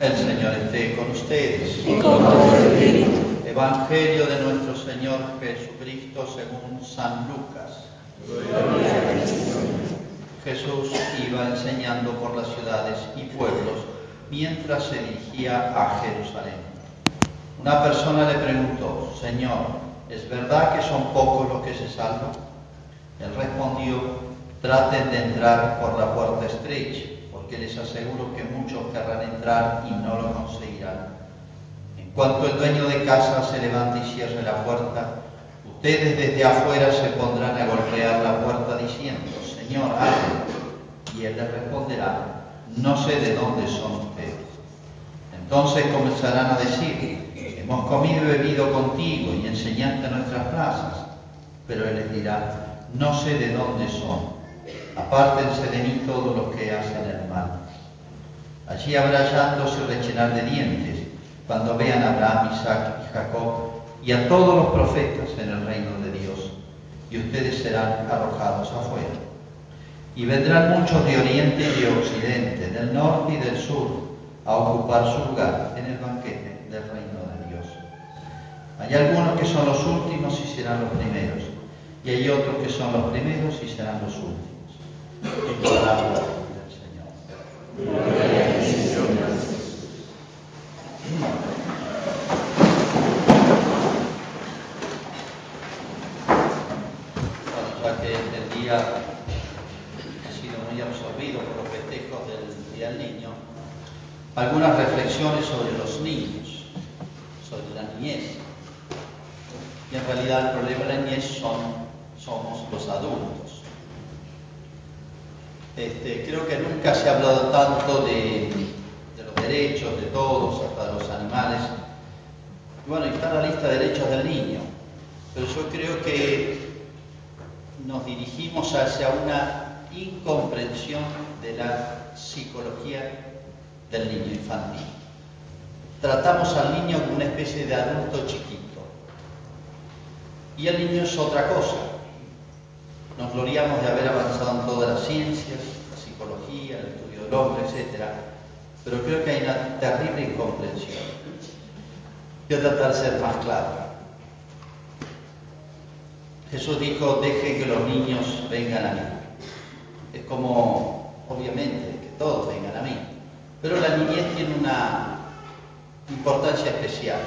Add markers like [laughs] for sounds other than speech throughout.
El Señor esté con ustedes. y con tu espíritu. Evangelio de nuestro Señor Jesucristo según San Lucas. Jesús iba enseñando por las ciudades y pueblos mientras se dirigía a Jerusalén. Una persona le preguntó, Señor, ¿es verdad que son pocos los que se salvan? Él respondió, traten de entrar por la puerta estrecha, porque les aseguro que muchos querrán entrar y no lo conseguirán. En cuanto el dueño de casa se levante y cierre la puerta, ustedes desde afuera se pondrán a golpear la puerta diciendo, Señor, abre. Y él les responderá, no sé de dónde son ustedes. Entonces comenzarán a decir, hemos comido y bebido contigo y enseñaste nuestras plazas. Pero él les dirá, no sé de dónde son. Apártense de mí todos los que hacen el mal. Allí habrá llantos y rechinar de dientes cuando vean a Abraham, Isaac y Jacob y a todos los profetas en el reino de Dios. Y ustedes serán arrojados afuera. Y vendrán muchos de oriente y de occidente, del norte y del sur, a ocupar su lugar en el banquete del reino de Dios. Hay algunos que son los últimos y serán los primeros, y hay otros que son los primeros y serán los últimos. Es palabra del Señor. Bueno, ya que el día ha sido muy absorbido por los festejos del Día del Niño, algunas reflexiones sobre los niños, sobre la niñez. Y en realidad el problema de la niñez son, somos los adultos. Este, creo que nunca se ha hablado tanto de, de los derechos de todos, hasta de los animales. Bueno, está la lista de derechos del niño. Pero yo creo que nos dirigimos hacia una incomprensión de la psicología del niño infantil. Tratamos al niño como una especie de adulto chiquito. Y el niño es otra cosa. Nos gloriamos de haber avanzado en todas las ciencias, la psicología, el estudio del hombre, etc. Pero creo que hay una terrible incomprensión. Voy a tratar de ser más claro. Jesús dijo, deje que los niños vengan a mí. Es como, obviamente, que todos vengan a mí. Pero la niñez tiene una importancia especial.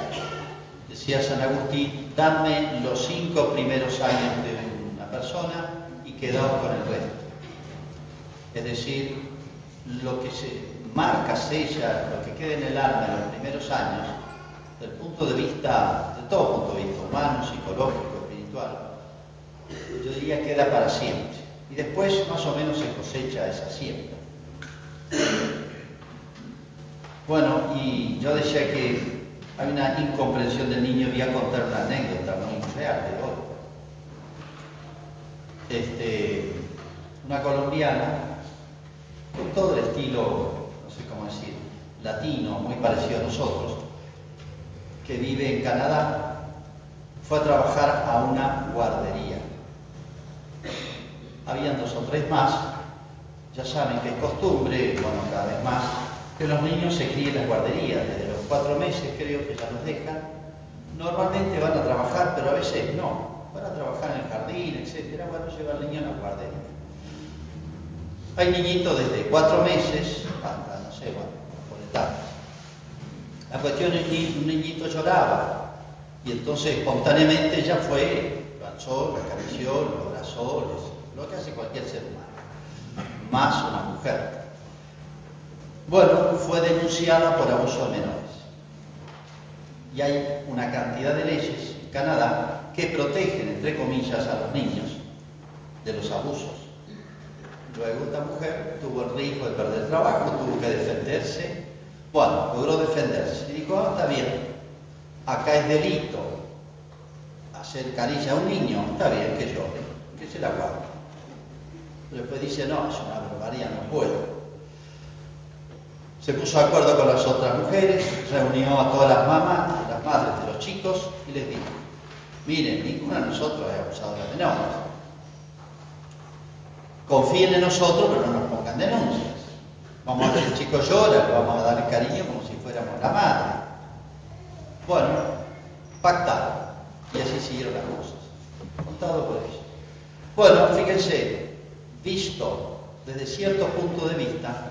Decía San Agustín, dame los cinco primeros años de una persona quedaos con el resto. Es decir, lo que se marca, sella, lo que queda en el alma en los primeros años, desde el punto de vista, de todo punto de vista, humano, psicológico, espiritual, yo diría queda para siempre. Y después más o menos se cosecha esa siembra. Bueno, y yo decía que hay una incomprensión del niño, voy a contar una anécdota muy real de hoy. Este, una colombiana, con todo el estilo, no sé cómo decir, latino, muy parecido a nosotros, que vive en Canadá, fue a trabajar a una guardería. Habían dos o tres más, ya saben que es costumbre, bueno, cada vez más, que los niños se críen en las guarderías, desde los cuatro meses creo que ya los dejan. Normalmente van a trabajar, pero a veces no. Van a trabajar en el jardín, etcétera. Bueno, lleva al niño a la guardería. Hay niñitos desde cuatro meses hasta, no sé, bueno, por etapas. La cuestión es que un niñito lloraba y entonces espontáneamente ella fue, lo alzó, lo acarició, lo abrazó, lo que hace cualquier ser humano, más una mujer. Bueno, fue denunciada por abuso de menores. Y hay una cantidad de leyes en Canadá que protegen, entre comillas, a los niños de los abusos. Luego esta mujer tuvo el riesgo de perder trabajo, tuvo que defenderse. Bueno, logró defenderse. Y dijo, ah, está bien, acá es delito hacer caricia a un niño, está bien que llore, que se la guarde. Después dice, no, es una barbaridad, no puedo. Se puso de acuerdo con las otras mujeres, reunió a todas las mamás, las madres de los chicos y les dijo, miren, ninguno de nosotros es abusado de menores. Confíen en nosotros, pero no nos pongan denuncias. Vamos a ver si el chico llora, vamos a dar cariño como si fuera la madre. Bueno, pactado. Y así siguieron las cosas. Contado por ellos. Bueno, fíjense, visto desde cierto punto de vista,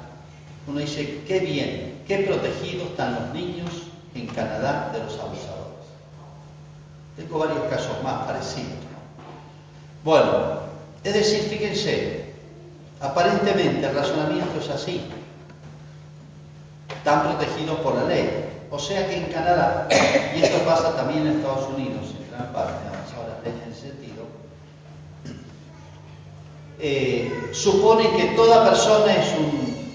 uno dice, qué bien, qué protegidos están los niños en Canadá de los abusadores. Tengo varios casos más parecidos. Bueno, es decir, fíjense, aparentemente el razonamiento es así. Están protegidos por la ley. O sea que en Canadá, y esto pasa también en Estados Unidos en gran parte, ahora en ese sentido, eh, supone que toda persona es un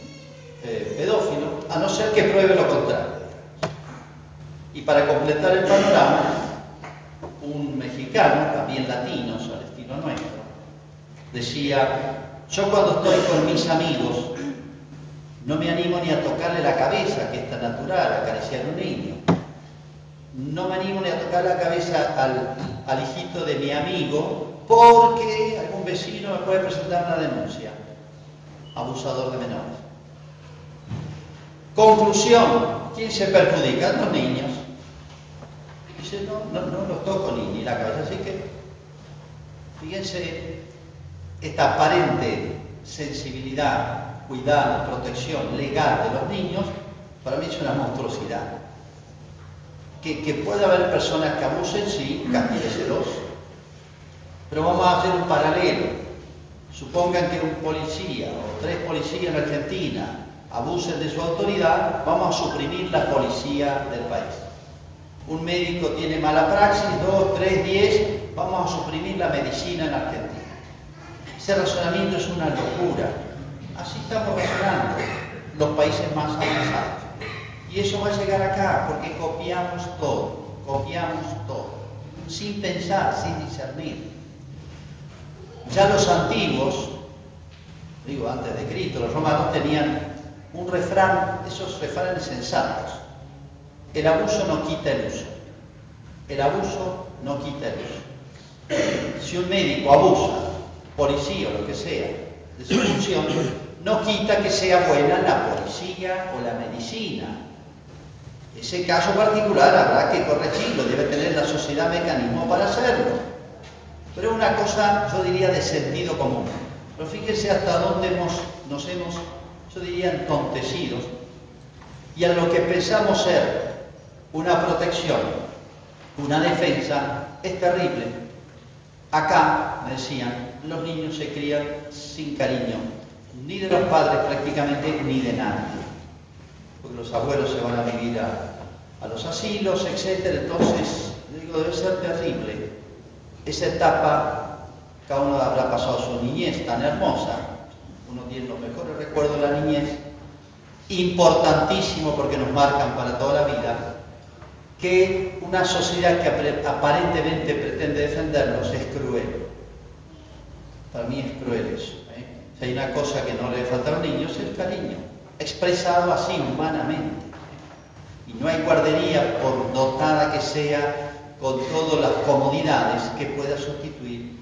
eh, pedófilo, a no ser que pruebe lo contrario. Y para completar el panorama, un mexicano, también latino, al estilo nuestro, decía, yo cuando estoy con mis amigos, no me animo ni a tocarle la cabeza, que es tan natural, acariciar a un niño. No me animo ni a tocar la cabeza al, al hijito de mi amigo, porque algún vecino me puede presentar una denuncia. Abusador de menores. Conclusión, ¿quién se perjudica? Los niños. Dice, no, no, no los toco ni, ni la cabeza. Así que, fíjense, esta aparente sensibilidad, cuidado, protección legal de los niños, para mí es una monstruosidad. Que, que puede haber personas que abusen, sí, castígueselos, pero vamos a hacer un paralelo. Supongan que un policía o tres policías en Argentina abusen de su autoridad, vamos a suprimir la policía del país. Un médico tiene mala praxis, dos, tres, diez, vamos a suprimir la medicina en Argentina. Ese razonamiento es una locura. Así estamos razonando los países más avanzados. Y eso va a llegar acá porque copiamos todo, copiamos todo, sin pensar, sin discernir. Ya los antiguos, digo antes de Cristo, los romanos tenían un refrán, esos refranes sensatos. El abuso no quita el uso. El abuso no quita el uso. Si un médico abusa, policía o lo que sea, de su función, no quita que sea buena la policía o la medicina. Ese caso particular habrá que corregirlo, debe tener la sociedad mecanismo para hacerlo pero es una cosa, yo diría, de sentido común. Pero fíjense hasta dónde hemos, nos hemos, yo diría, entontecidos. Y a lo que pensamos ser una protección, una defensa, es terrible. Acá, me decían, los niños se crían sin cariño, ni de los padres prácticamente, ni de nadie. Porque los abuelos se van a vivir a, a los asilos, etc. Entonces, digo, debe ser terrible esa etapa, cada uno habrá pasado su niñez tan hermosa, uno tiene los mejores recuerdos de la niñez, importantísimo porque nos marcan para toda la vida, que una sociedad que aparentemente pretende defendernos es cruel. Para mí es cruel eso. ¿eh? Si hay una cosa que no le falta a los niños es el cariño, expresado así humanamente. Y no hay guardería, por dotada que sea, con todas las comodidades que pueda sustituir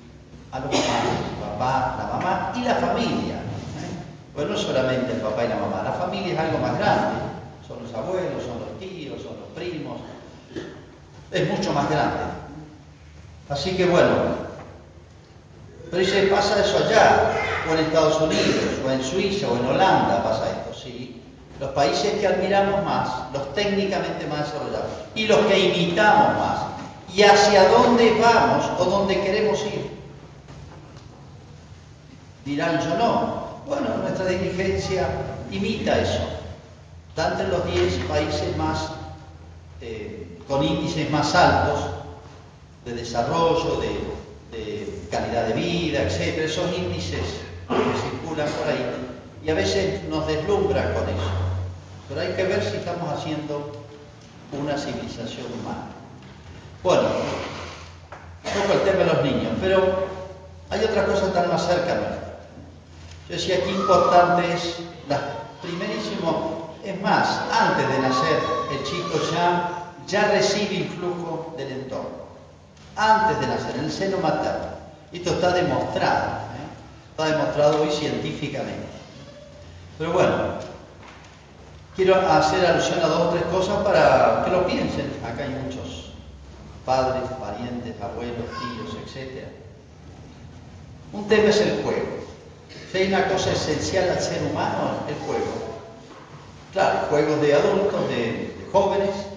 a los padres, el papá, la mamá y la familia. Pues no solamente el papá y la mamá, la familia es algo más grande. Son los abuelos, son los tíos, son los primos. Es mucho más grande. Así que bueno, pero dice, pasa eso allá, o en Estados Unidos, o en Suiza, o en Holanda pasa esto, sí. Los países que admiramos más, los técnicamente más desarrollados, y los que imitamos más, y hacia dónde vamos o dónde queremos ir. Dirán yo no. Bueno, nuestra diligencia imita eso. Está entre los 10 países más, eh, con índices más altos de desarrollo, de, calidad de vida, etc. Esos índices que circulan por ahí. Y a veces nos deslumbran con eso. Pero hay que ver si estamos haciendo una civilización humana. Bueno, poco el tema de los niños, pero hay otra cosa tan más cerca Yo decía que importante es primerísimo, es más, antes de nacer el chico ya, ya recibe influjo del entorno. Antes de nacer, en el seno materno. Esto está demostrado, ¿eh? está demostrado hoy científicamente. Pero bueno, quiero hacer alusión a dos o tres cosas para que lo piensen. Acá hay muchos padres, parientes, abuelos, tíos, etc. Un tema es el juego. Si hay una cosa esencial al ser humano, el juego. Claro, juegos de adultos, de, de jóvenes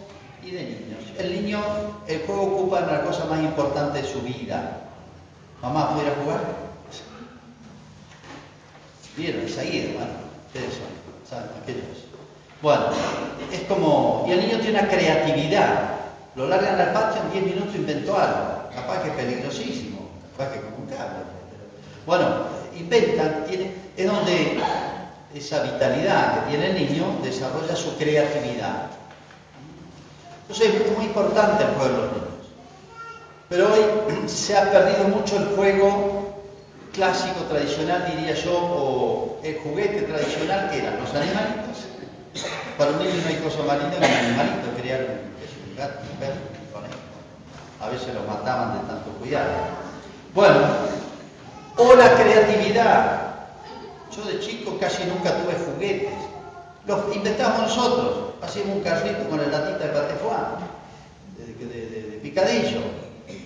y de niños. El niño, el juego ocupa una cosa más importante de su vida. Mamá, ¿pudiera jugar? Vieron, es ahí, hermano. Ustedes son, saben, aquellos. Bueno, es como, y el niño tiene una creatividad. Lo largan al patio, en 10 minutos inventó algo. Capaz que es peligrosísimo, capaz que como un cable. Bueno, inventan, tiene, es donde esa vitalidad que tiene el niño desarrolla su creatividad. Entonces es muy importante el juego de los niños. Pero hoy se ha perdido mucho el juego clásico, tradicional, diría yo, o el juguete tradicional que eran los animalitos. Para un niño no hay cosa más linda que un animalito, crear un, gato, un perro, un conejo. A veces lo mataban de tanto cuidado. Bueno, o la creatividad. Yo de chico casi nunca tuve juguetes. Los inventamos nosotros. Hacíamos un carrito con la latita de de, de, de, picadillo.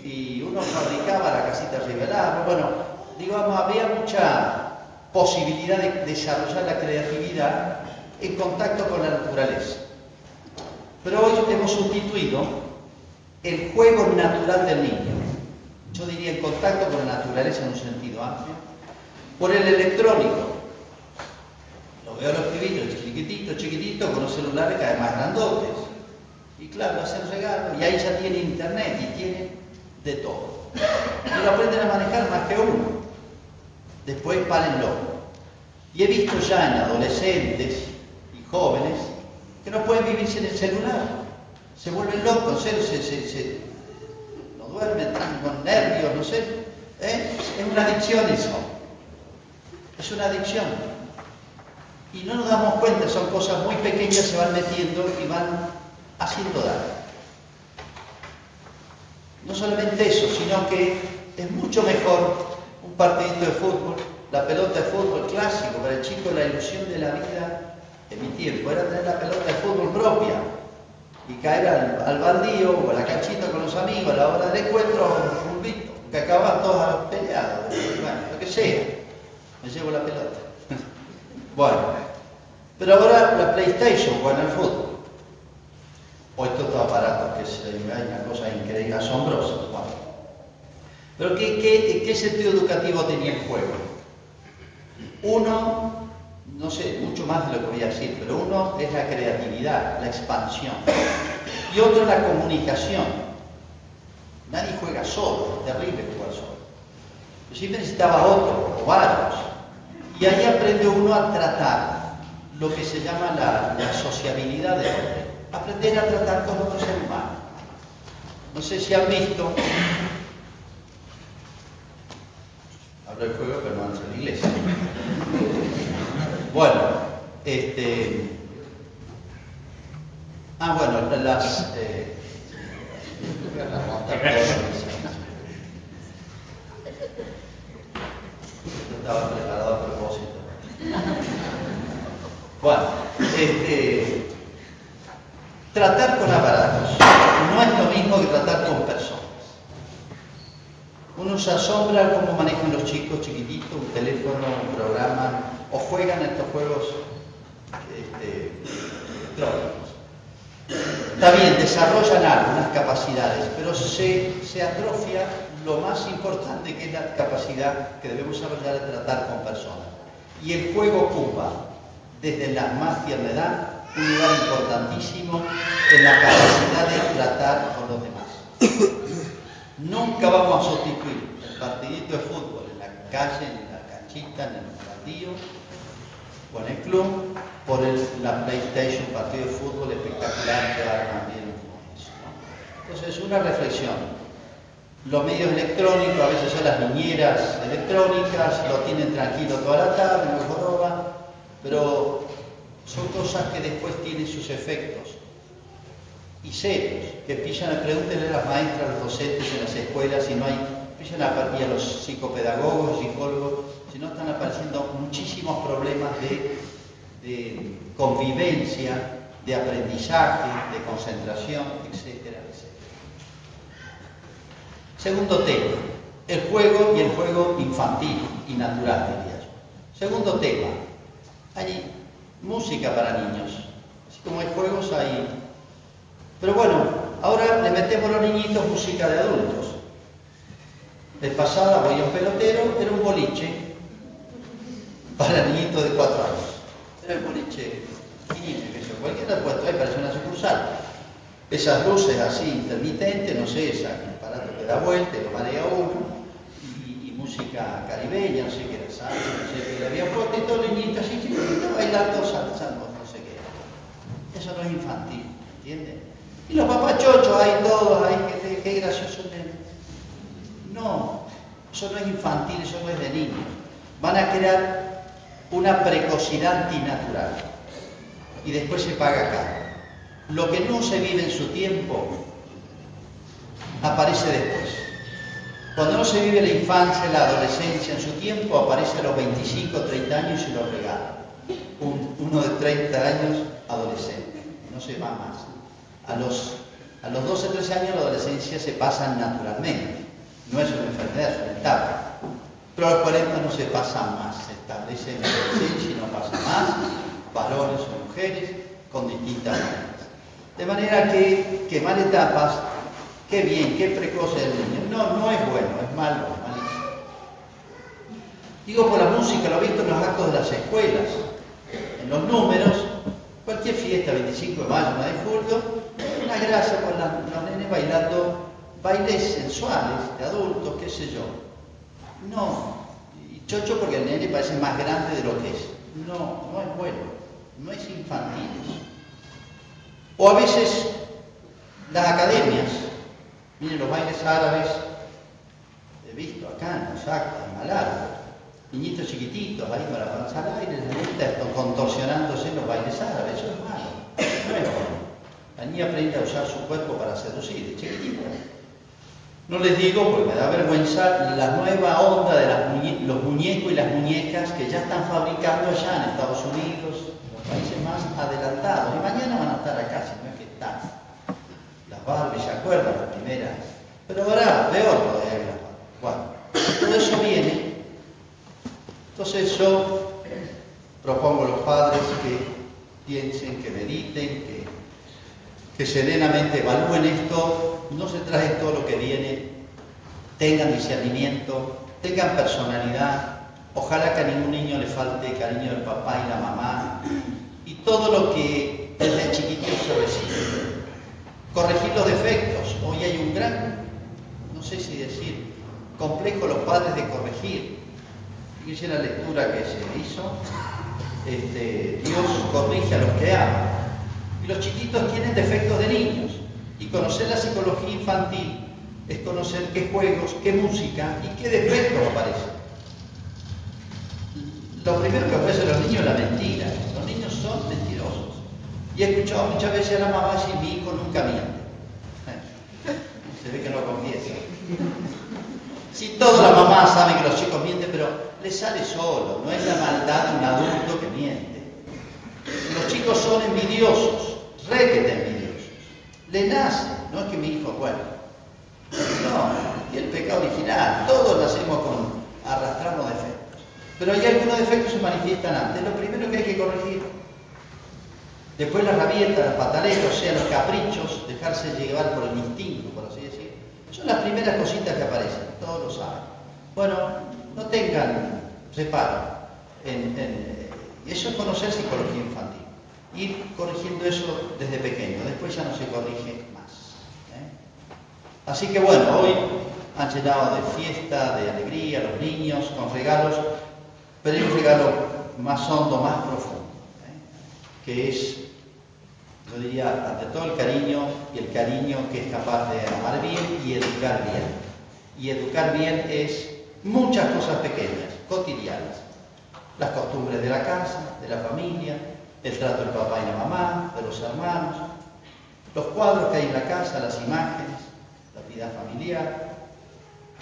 Y uno fabricaba la casita revelada. Bueno, digamos, había mucha posibilidad de desarrollar la creatividad en contacto con la naturaleza. Pero hoy hemos sustituido el juego natural del niño, yo diría en contacto con la naturaleza en un sentido amplio, por el electrónico. Veo los pibitos chiquititos, chiquititos, con los celulares cada vez más grandotes. Y claro, hacen regalo, y ahí ya tiene internet y tiene de todo. Y lo aprenden a manejar más que uno. Después párenlo. Y he visto ya en adolescentes jóvenes que no pueden vivir sin el celular. Se vuelven locos, se no duermen, están con nervios, no sé. ¿eh? Es una adicción eso. Es una adicción. Y no nos damos cuenta, son cosas muy pequeñas, se van metiendo y van haciendo daño. No solamente eso, sino que es mucho mejor un partidito de fútbol, la pelota de fútbol clásico, para el chico la ilusión de la vida en mi tiempo era tener la pelota de fútbol propia y caer al, al baldío o a la canchita con los amigos a la hora del encuentro un fulbito, que acababan todos peleados, bueno, lo que sea, me llevo la pelota. Bueno, pero ahora la PlayStation juega el fútbol. O estos aparatos que es una cosa increíble, asombrosa. Bueno. Pero ¿qué, qué, ¿qué sentido educativo tenía el juego? Uno, no sé, mucho más de lo que voy a decir, pero uno es la creatividad, la expansión. Y otro la comunicación. Nadie juega solo, es terrible jugar solo. Yo siempre necesitaba otro, o varios. Y ahí aprende uno a tratar lo que se llama la, la sociabilidad del hombre. Aprender a tratar con otro ser humano. No sé si han visto. Hablo del juego, pero no han en la iglesia. Bueno, este. Ah, bueno, las. Eh, [laughs] estaba preparado a propósito. Bueno, este, tratar con aparatos no es lo mismo que tratar con personas. Uno se asombra cómo manejan los chicos chiquititos un teléfono, un programa, o juegan estos juegos este, electrónicos. Está bien, desarrollan algunas capacidades, pero se, atrofia lo más importante que es la capacidad que debemos desarrollar de tratar con personas. Y el juego ocupa, desde la más tierna edad, un lugar importantísimo en la capacidad de tratar con los demás. Nunca vamos a sustituir el partidito de fútbol en la calle, en la canchita, en el partido, o en el club por el, la PlayStation, partido de fútbol espectacular que también eso. ¿no? Entonces, una reflexión. Los medios electrónicos, a veces son las niñeras electrónicas, lo tienen tranquilo toda la tarde, no joroba, pero son cosas que después tienen sus efectos y serios, que empiezan a preguntarle a las maestras, a los docentes en las escuelas si no hay, a partir a los psicopedagogos, psicólogos, si no están apareciendo muchísimos problemas de convivencia, de aprendizaje, de concentración, etcétera, etcétera. Segundo tema, el juego y el juego infantil y natural, diría yo. Segundo tema, hay música para niños. Así como hay juegos, hay... Pero bueno, ahora le metemos a los niñitos música de adultos. De pasada voy a un pelotero, era un boliche para niñitos de cuatro años. Era el boliche niño, que cualquiera puesto ahí, parece una sucursal. Esas luces así intermitentes, no sé, ese aparato que da vuelta lo marea uno, música caribeña, no sé qué era salsa, no sé qué, le había puesto y todo el niñito así chiquitito bailando, salsando, no sé qué era. Eso no es infantil, ¿entiendes? Y los papachochos ahí todos, ahí, qué, qué gracioso. No, eso no es infantil, eso no es de niños. Van a crear una precocidad antinatural y después se paga caro. Lo que no se vive en su tiempo aparece después. Cuando no se vive la infancia, la adolescencia en su tiempo, aparece a los 25, 30 años y lo regala. uno de 30 años, adolescente, no se va más. A los, a los 12, 13 años la adolescencia se pasa naturalmente no es una enfermedad, es una etapa. Pero a los 40 no se pasa más, se establece en la adolescencia y no pasa más, varones o mujeres con distintas maneras. De manera que quemar etapas, qué bien, qué precoz es el niño. No, no es bueno, es malo, malísimo. Digo por la música, lo he visto en los actos de las escuelas, en los números, cualquier fiesta, 25 de mayo, 1 de julio, una gracia con los nenes bailando bailes sensuales de adultos, qué sé yo. No, y chocho porque el nene parece más grande de lo que es. No, no es bueno, no es infantil. O a veces las academias, miren los bailes árabes, he visto acá en Osaka, en Malar, niñitos chiquititos ahí para avanzar al aire, la contorsionándose en los bailes árabes, eso es malo, no es. La niña aprende a usar su cuerpo para seducir, chiquitita. No les digo porque me da vergüenza la nueva onda de los muñecos y las muñecas que ya están fabricando allá en Estados Unidos, en los países más adelantados. Y mañana van a estar acá, si no es que están. Las Barbie, ¿se acuerdan? Las primeras. Pero ahora, peor todavía Bueno, todo eso viene. Entonces yo propongo a los padres que piensen, que mediten, que, serenamente evalúen esto. No se trae todo lo que viene, tengan discernimiento, tengan personalidad, ojalá que a ningún niño le falte cariño del papá y la mamá, y todo lo que desde chiquito se recibe. Corregir los defectos, hoy hay un gran, no sé si decir, complejo los padres de corregir. Fíjense la lectura que se hizo, este, Dios corrige a los que ama. Y los chiquitos tienen defectos de niños. Y conocer la psicología infantil es conocer qué juegos, qué música y qué defectos aparecen. Lo primero que ofrecen los niños es la mentira. Los niños son mentirosos. Y he escuchado muchas veces a la mamá decir, mi hijo nunca miente. [laughs] Se ve que no confiesa. Si todas las mamás saben que los chicos mienten, pero les sale solo, no es la maldad de un adulto que miente. Los chicos son envidiosos, requete envidiosos le nace, no es que mi hijo bueno. No, y el pecado original, todos nacemos con, arrastramos defectos. Pero hay algunos defectos que se manifiestan antes. Lo primero que hay que corregir. Después la rabieta, la pataleta, o sea, los caprichos, dejarse llevar por el instinto, por así. Son las primeras cositas que aparecen, todos lo saben. Bueno, no tengan reparo. En, eso es conocer psicología infantil ir corrigiendo eso desde pequeño, después ya no se corrige más. ¿eh? Así que bueno, hoy han llenado de fiesta, de alegría los niños, con regalos, pero hay un regalo más hondo, más profundo, ¿eh? que es, yo diría, ante todo el cariño y el cariño que es capaz de amar bien y educar bien. Y educar bien es muchas cosas pequeñas, cotidianas, las costumbres de la casa, de la familia, el trato del papá y la mamá, de los hermanos, los cuadros que hay en la casa, las imágenes, la vida familiar,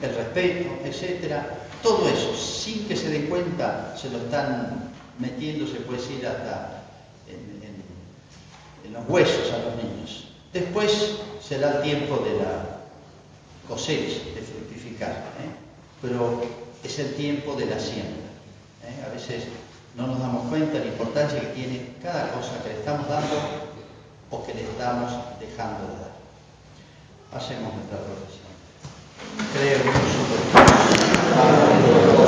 el respeto, etcétera. Todo eso, sin que se den cuenta, se lo están metiendo, se puede decir, hasta en los huesos a los niños. Después será el tiempo de la cosecha, de fructificar, ¿eh? pero es el tiempo de la siembra. ¿eh? A veces no nos damos cuenta de la importancia que tiene cada cosa que le estamos dando o que le estamos dejando de dar. Hacemos nuestra profesión. Creo en